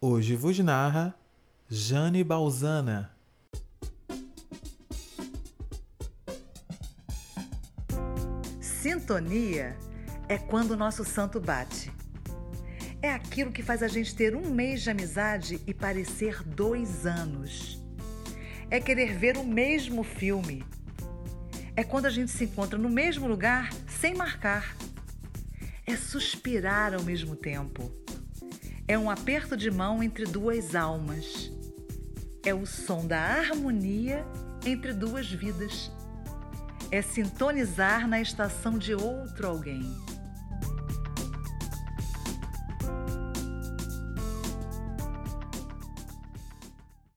Hoje vos narra Jane Balzana. Sintonia é quando o nosso santo bate. É aquilo que faz a gente ter um mês de amizade e parecer dois anos. É querer ver o mesmo filme. É quando a gente se encontra no mesmo lugar sem marcar. É suspirar ao mesmo tempo. É um aperto de mão entre duas almas. É o som da harmonia entre duas vidas. É sintonizar na estação de outro alguém.